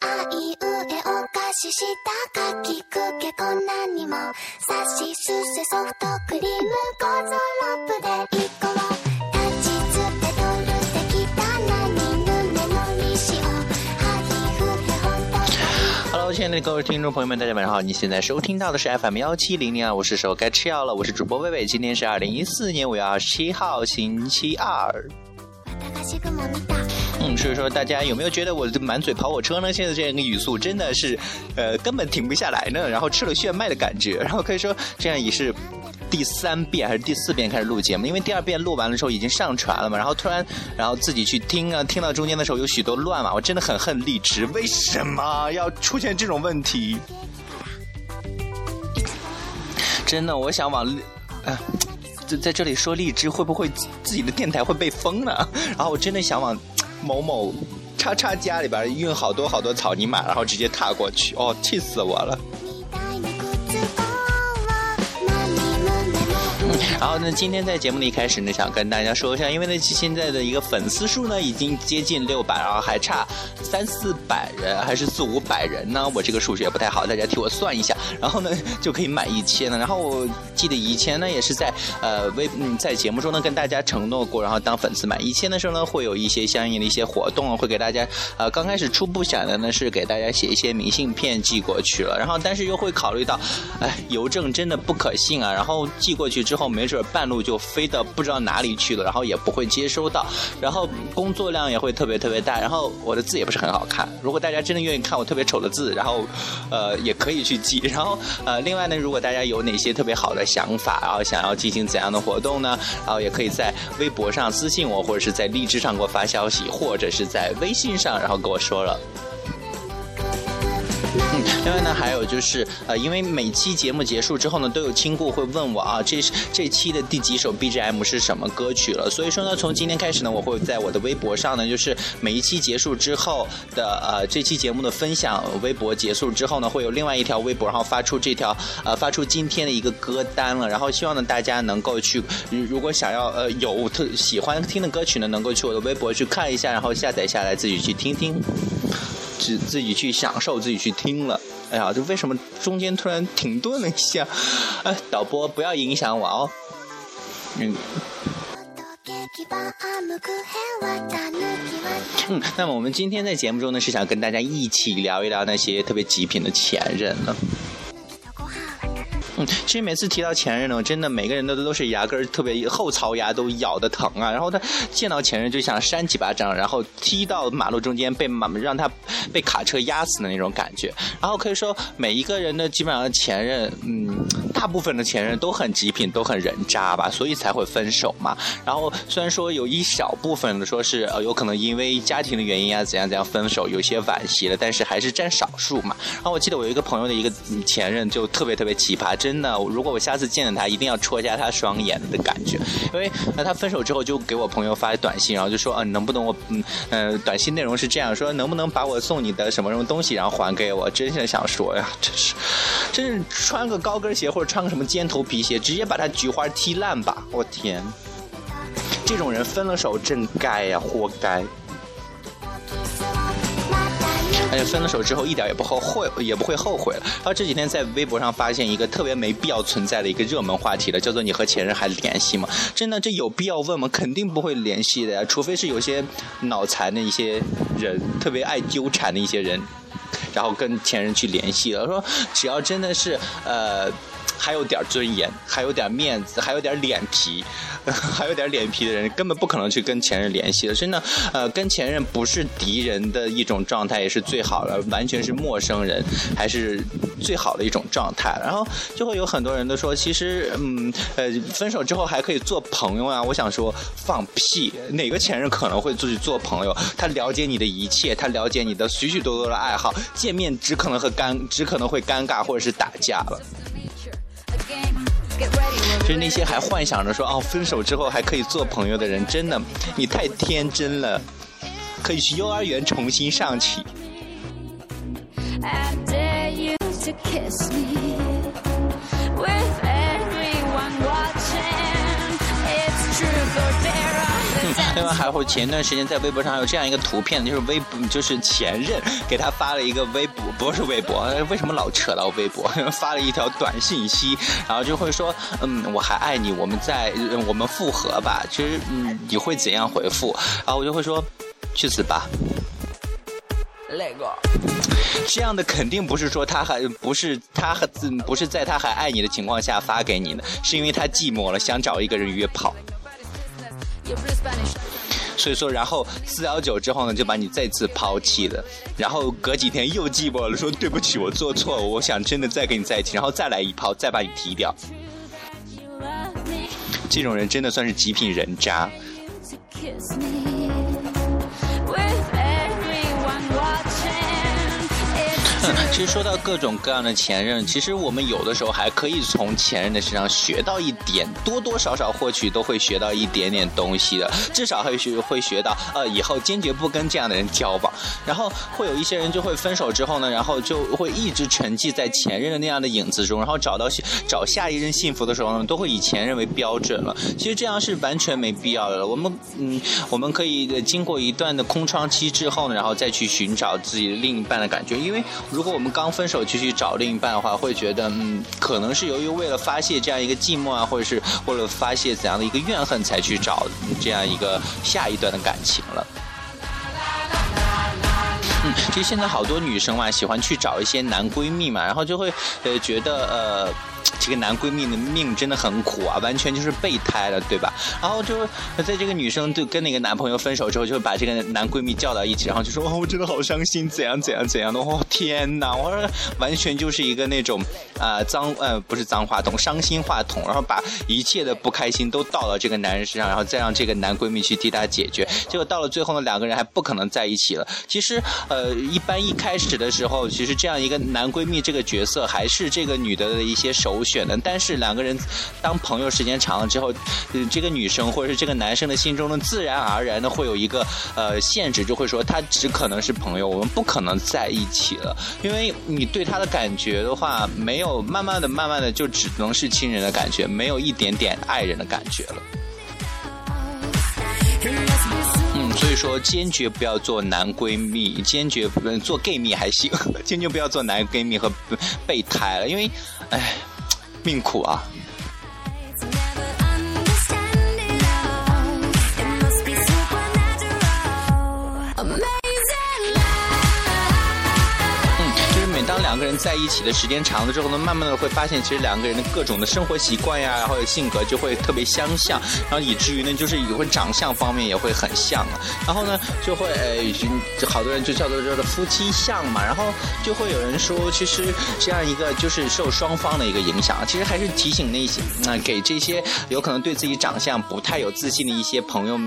あいうえお菓子したかきくけこんなにもさしすせソフトクリームゴーゾロップで一個を立ちつてとるてきたなにぬめのみしおはぎふへほんと Hello，亲爱的各位听众朋友们，大家晚上好！你现在收听到的是 FM 幺七零零二，我是时候该吃药了，我是主播薇薇。今天是二零一四年五月二十七号，星期二。 嗯，所以说大家有没有觉得我的满嘴跑火车呢？现在这样一个语速真的是，呃，根本停不下来呢。然后吃了炫迈的感觉，然后可以说这样也是。第三遍还是第四遍开始录节目，因为第二遍录完的时候已经上传了嘛，然后突然，然后自己去听啊，听到中间的时候有许多乱码，我真的很恨荔枝，为什么要出现这种问题？真的，我想往，呃，在这里说荔枝会不会自己的电台会被封呢？然后我真的想往某某叉叉家里边运好多好多草泥马，然后直接踏过去，哦，气死我了！然后呢，今天在节目的一开始呢，想跟大家说一下，因为呢，现在的一个粉丝数呢，已经接近六百，然后还差三四百人，还是四五百人呢？我这个数学不太好，大家替我算一下。然后呢，就可以满一千了。然后我记得以前呢，也是在呃微嗯在节目中呢跟大家承诺过，然后当粉丝满一千的时候呢，会有一些相应的一些活动，会给大家呃刚开始初步想的呢是给大家写一些明信片寄过去了，然后但是又会考虑到，哎，邮政真的不可信啊，然后寄过去之后没准半路就飞到不知道哪里去了，然后也不会接收到，然后工作量也会特别特别大，然后我的字也不是很好看。如果大家真的愿意看我特别丑的字，然后呃也可以去记。然后呃另外呢，如果大家有哪些特别好的想法，然后想要进行怎样的活动呢？然后也可以在微博上私信我，或者是在荔枝上给我发消息，或者是在微信上，然后跟我说了。嗯，另外呢，还有就是，呃，因为每期节目结束之后呢，都有亲故会问我啊，这是这期的第几首 BGM 是什么歌曲了。所以说呢，从今天开始呢，我会在我的微博上呢，就是每一期结束之后的呃这期节目的分享，微博结束之后呢，会有另外一条微博，然后发出这条呃发出今天的一个歌单了。然后希望呢大家能够去，如如果想要呃有特喜欢听的歌曲呢，能够去我的微博去看一下，然后下载下来自己去听听。自自己去享受，自己去听了。哎呀，这为什么中间突然停顿了一下？哎，导播不要影响我哦。嗯ケーキバームクヘワタヌキワ嗯，那么我们今天在节目中呢，是想跟大家一起聊一聊那些特别极品的前任了。 其实每次提到前任呢，真的每个人的都是牙根特别后槽牙都咬的疼啊。然后他见到前任就想扇几巴掌，然后踢到马路中间被马让他被卡车压死的那种感觉。然后可以说每一个人的基本上前任，嗯，大部分的前任都很极品，都很人渣吧，所以才会分手嘛。然后虽然说有一小部分的说是呃有可能因为家庭的原因啊怎样怎样分手，有些惋惜了，但是还是占少数嘛。然后我记得我有一个朋友的一个前任就特别特别奇葩，真的，如果我下次见到他，一定要戳一下他双眼的感觉，因为呃他分手之后就给我朋友发短信，然后就说啊、能不能我嗯呃短信内容是这样说，能不能把我送你的什么什么东西然后还给我？真是想说呀，真是，真是穿个高跟鞋或穿个什么尖头皮鞋，直接把他菊花踢烂吧！我天，这种人分了手真该呀，活该。而且分了手之后一点也不后悔，也不会后悔了。然后这几天在微博上发现一个特别没必要存在的一个热门话题了，叫做“你和前任还联系吗？”真的，这有必要问吗？肯定不会联系的呀，除非是有些脑残的一些人，特别爱纠缠的一些人，然后跟前任去联系了。说只要真的是呃。还有点尊严，还有点面子，还有点脸皮，还有点脸皮的人，根本不可能去跟前任联系的。真的，呃，跟前任不是敌人的一种状态，也是最好的，完全是陌生人，还是最好的一种状态。然后就会有很多人都说，其实，嗯，呃，分手之后还可以做朋友啊。我想说，放屁！哪个前任可能会去做朋友？他了解你的一切，他了解你的许许多多的爱好，见面只可能和尴，只可能会尴尬或者是打架了。就是那些还幻想着说哦，分手之后还可以做朋友的人，真的，你太天真了，可以去幼儿园重新上起。另外还会前一段时间在微博上有这样一个图片，就是微博就是前任给他发了一个微博，不是微博，为什么老扯到微博？发了一条短信息，然后就会说，嗯，我还爱你，我们在我们复合吧。其实，嗯，你会怎样回复？然后我就会说，去死吧。那个，这样的肯定不是说他还不是他还不是在他还爱你的情况下发给你的，是因为他寂寞了，想找一个人约炮。所以说，然后四幺九之后呢，就把你再次抛弃了，然后隔几天又寂寞了，说对不起，我做错了，我想真的再跟你在一起，然后再来一炮，再把你踢掉。这种人真的算是极品人渣。其实说到各种各样的前任，其实我们有的时候还可以从前任的身上学到一点，多多少少或许都会学到一点点东西的，至少会学会学到，呃，以后坚决不跟这样的人交往。然后会有一些人就会分手之后呢，然后就会一直沉寂在前任的那样的影子中，然后找到找下一任幸福的时候呢，都会以前任为标准了。其实这样是完全没必要的。我们嗯，我们可以经过一段的空窗期之后呢，然后再去寻找自己另一半的感觉，因为如果我们刚分手就去找另一半的话，会觉得嗯，可能是由于为了发泄这样一个寂寞啊，或者是为了发泄怎样的一个怨恨才去找这样一个下一段的感情了。嗯，其实现在好多女生嘛，喜欢去找一些男闺蜜嘛，然后就会呃觉得呃。这个男闺蜜的命真的很苦啊，完全就是备胎了，对吧？然后就在这个女生就跟那个男朋友分手之后，就把这个男闺蜜叫到一起，然后就说：“ 哦，我真的好伤心，怎样怎样怎样的。”哦，天哪！我说完全就是一个那种啊脏呃不是脏话筒，伤心话筒，然后把一切的不开心都倒到这个男人身上，然后再让这个男闺蜜去替他解决。结果到了最后呢，两个人还不可能在一起了。其实呃，一般一开始的时候，其实这样一个男闺蜜这个角色还是这个女的的一些首选。选的，但是两个人当朋友时间长了之后，这个女生或者是这个男生的心中呢，自然而然的会有一个呃限制，就会说他只可能是朋友，我们不可能在一起了，因为你对他的感觉的话，没有慢慢的、慢慢的就只能是亲人的感觉，没有一点点爱人的感觉了。嗯，所以说坚决不要做男闺蜜，坚决不做 gay 蜜还行，坚决不要做男闺蜜和备胎了，因为，哎。命苦啊！两个人在一起的时间长了之后呢，慢慢的会发现，其实两个人的各种的生活习惯呀，然后性格就会特别相像，然后以至于呢，就是也会长相方面也会很像啊。然后呢，就会呃，好多人就叫做这个夫妻相嘛。然后就会有人说，其实这样一个就是受双方的一个影响。其实还是提醒那些那给这些有可能对自己长相不太有自信的一些朋友、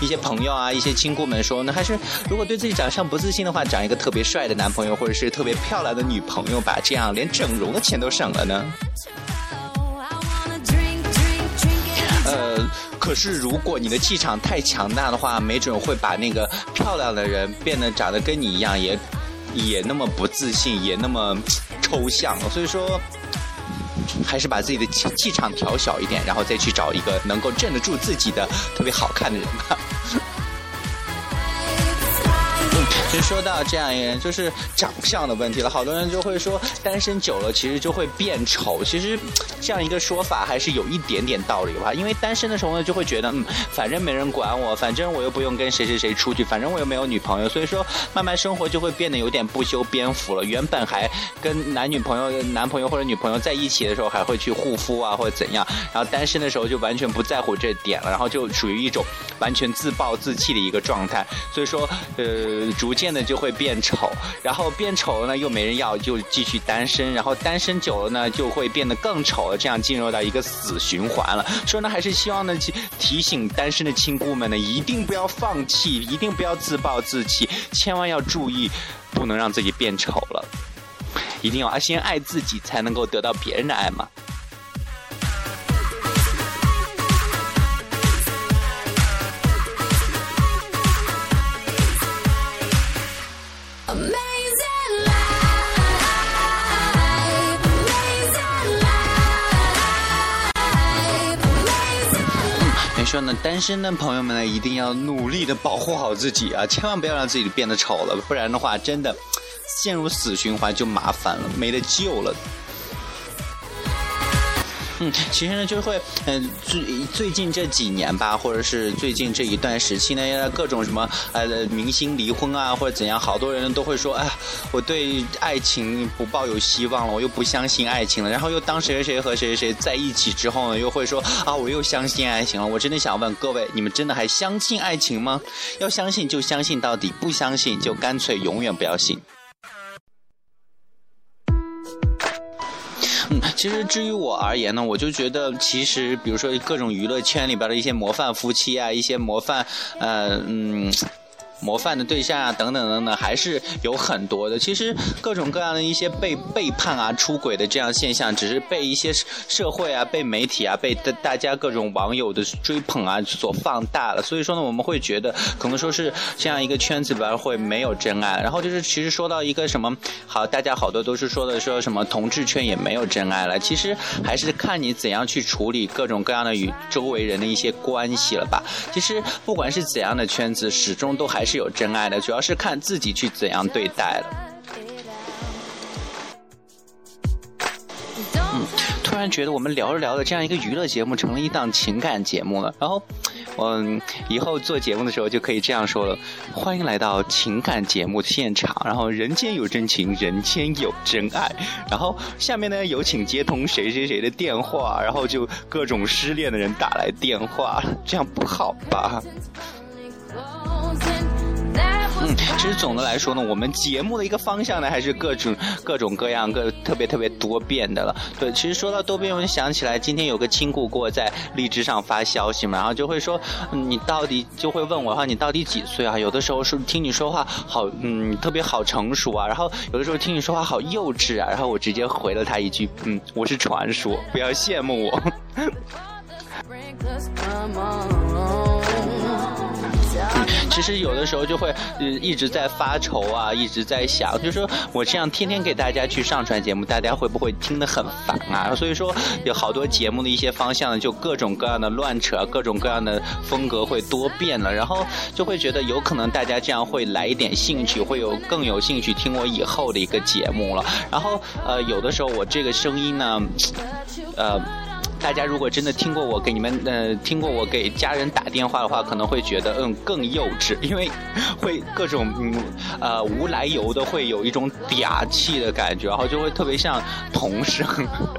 一些朋友啊、一些亲故们说，那还是如果对自己长相不自信的话，找一个特别帅的男朋友，或者是特别漂亮。的女朋友吧，这样连整容的钱都省了呢。呃，可是如果你的气场太强大的话，没准会把那个漂亮的人变得长得跟你一样，也也那么不自信，也那么抽象。所以说，还是把自己的气气场调小一点，然后再去找一个能够镇得住自己的特别好看的人吧。其实说到这样一个人，就是长相的问题了。好多人就会说，单身久了其实就会变丑。其实这样一个说法还是有一点点道理吧。因为单身的时候呢，就会觉得，嗯，反正没人管我，反正我又不用跟谁谁谁出去，反正我又没有女朋友，所以说慢慢生活就会变得有点不修边幅了。原本还跟男女朋友、男朋友或者女朋友在一起的时候，还会去护肤啊或者怎样，然后单身的时候就完全不在乎这点了，然后就属于一种完全自暴自弃的一个状态。所以说，呃，逐渐。变得就会变丑，然后变丑了呢，又没人要，就继续单身，然后单身久了呢，就会变得更丑了，这样进入到一个死循环了。所以呢，还是希望呢，提醒单身的亲姑们呢，一定不要放弃，一定不要自暴自弃，千万要注意，不能让自己变丑了，一定要先爱自己，才能够得到别人的爱嘛。说呢，单身的朋友们呢，一定要努力的保护好自己啊，千万不要让自己变得丑了，不然的话，真的陷入死循环就麻烦了，没得救了。嗯，其实呢，就会，嗯，最最近这几年吧，或者是最近这一段时期呢，各种什么呃明星离婚啊，或者怎样，好多人都会说，哎，我对爱情不抱有希望了，我又不相信爱情了。然后又当谁谁谁和谁谁谁在一起之后呢，又会说啊，我又相信爱情了。我真的想问各位，你们真的还相信爱情吗？要相信就相信到底，不相信就干脆永远不要信。其实至于我而言呢，我就觉得，其实比如说各种娱乐圈里边的一些模范夫妻啊，一些模范，呃，嗯。模范的对象啊，等等等等，还是有很多的。其实各种各样的一些被背叛啊、出轨的这样现象，只是被一些社会啊、被媒体啊、被大大家各种网友的追捧啊所放大了。所以说呢，我们会觉得可能说是这样一个圈子里边会没有真爱。然后就是其实说到一个什么好，大家好多都是说的说什么同志圈也没有真爱了。其实还是看你怎样去处理各种各样的与周围人的一些关系了吧。其实不管是怎样的圈子，始终都还是。是有真爱的，主要是看自己去怎样对待了。嗯，突然觉得我们聊着聊着，这样一个娱乐节目成了一档情感节目了。然后，嗯，以后做节目的时候就可以这样说了：欢迎来到情感节目现场。然后，人间有真情，人间有真爱。然后，下面呢有请接通谁谁谁的电话。然后就各种失恋的人打来电话，这样不好吧？其实总的来说呢，我们节目的一个方向呢，还是各种各种各样、各特别特别多变的了。对，其实说到多变，我就想起来，今天有个亲故过在荔枝上发消息嘛，然后就会说，你到底就会问我哈，你到底几岁啊？有的时候是听你说话好，嗯，特别好成熟啊，然后有的时候听你说话好幼稚啊，然后我直接回了他一句，嗯，我是传说，不要羡慕我。其实有的时候就会呃一直在发愁啊，一直在想，就是说我这样天天给大家去上传节目，大家会不会听得很烦啊？所以说有好多节目的一些方向就各种各样的乱扯，各种各样的风格会多变了，然后就会觉得有可能大家这样会来一点兴趣，会有更有兴趣听我以后的一个节目了。然后呃有的时候我这个声音呢，呃。大家如果真的听过我给你们呃听过我给家人打电话的话，可能会觉得嗯更幼稚，因为会各种嗯呃无来由的会有一种嗲气的感觉，然后就会特别像童声。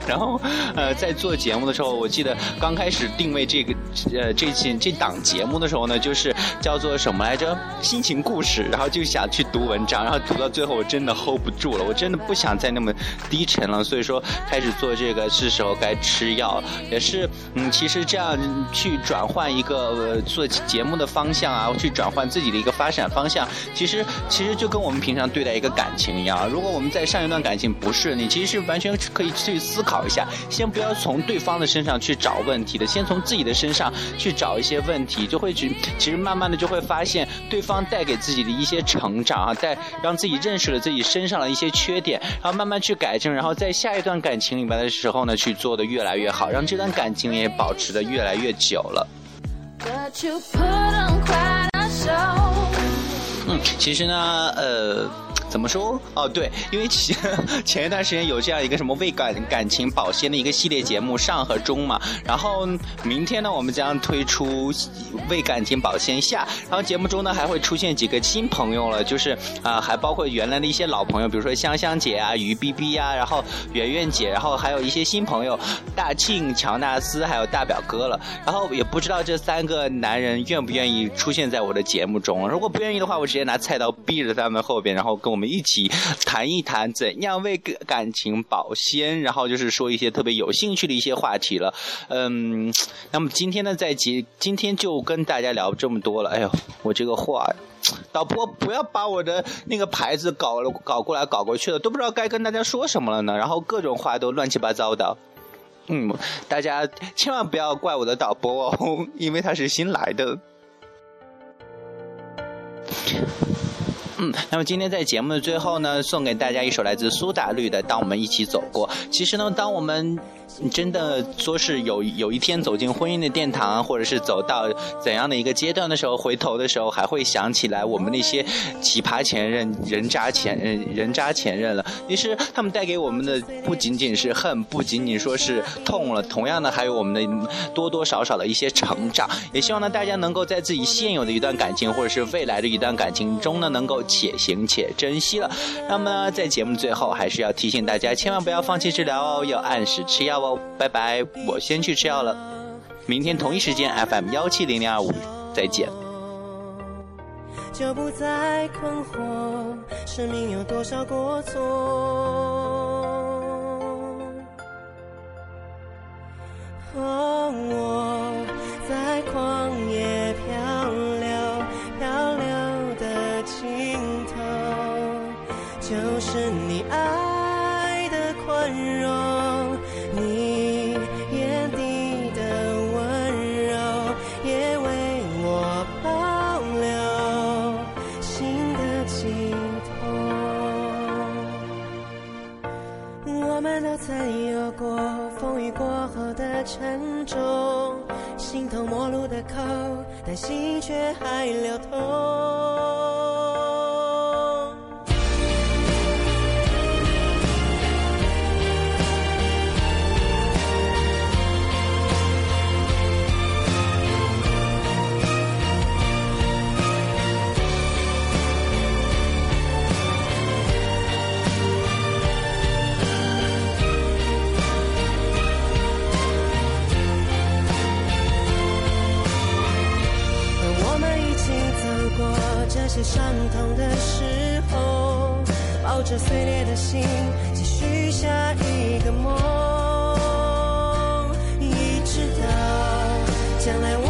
然后呃在做节目的时候，我记得刚开始定位这个呃这期这档节目的时候呢，就是叫做什么来着？心情故事。然后就想去读文章，然后读到最后我真的 hold 不住了，我真的不想再那么低沉了，所以说开始做这个是时候该吃药。也是，嗯，其实这样去转换一个做节目的方向啊，去转换自己的一个发展方向，其实其实就跟我们平常对待一个感情一样。如果我们在上一段感情不顺利，其实是完全可以去思考一下，先不要从对方的身上去找问题的，先从自己的身上去找一些问题，就会去，其实慢慢的就会发现对方带给自己的一些成长啊，带让自己认识了自己身上的一些缺点，然后慢慢去改正，然后在下一段感情里面的时候呢，去做的越来越好，让。这段感情也保持的越来越久了。嗯，其实呢，呃。怎么说？哦，对，因为前 前一段时间有这样一个什么为感感情保鲜的一个系列节目上和中嘛，然后明天呢，我们将推出为感情保鲜下，然后节目中呢还会出现几个新朋友了，就是啊，还包括原来的一些老朋友，比如说香香姐啊、于 B B 啊，然后圆圆姐，然后还有一些新朋友大庆、乔纳斯，还有大表哥了，然后也不知道这三个男人愿不愿意出现在我的节目中，如果不愿意的话，我直接拿菜刀逼着他们后边，然后跟我们。一起谈一谈怎样为感情保鲜，然后就是说一些特别有兴趣的一些话题了。嗯，那么今天呢，在今今天就跟大家聊这么多了。哎呦，我这个话，导播不要把我的那个牌子搞了搞过来搞过去了，都不知道该跟大家说什么了呢。然后各种话都乱七八糟的。嗯，大家千万不要怪我的导播哦，因为他是新来的。嗯，那么今天在节目的最后呢，送给大家一首来自苏打绿的《当我们一起走过》。其实呢，当我们你真的说是有有一天走进婚姻的殿堂，或者是走到怎样的一个阶段的时候，回头的时候还会想起来我们那些奇葩前任、人渣前任、人渣前任了。其实他们带给我们的不仅仅是恨，不仅仅说是痛了，同样的还有我们的多多少少的一些成长。也希望呢大家能够在自己现有的一段感情，或者是未来的一段感情中呢，能够且行且珍惜了。那么在节目最后，还是要提醒大家，千万不要放弃治疗哦，要按时吃药哦。拜拜，我先去吃药了。明天同一时间 FM 幺七零零二五再见。就不再困惑，生命有多少过错？难道曾有过风雨过后的沉重，形同陌路的口，但心却还流通。伤痛的时候，抱着碎裂的心，继续下一个梦，一直到将来我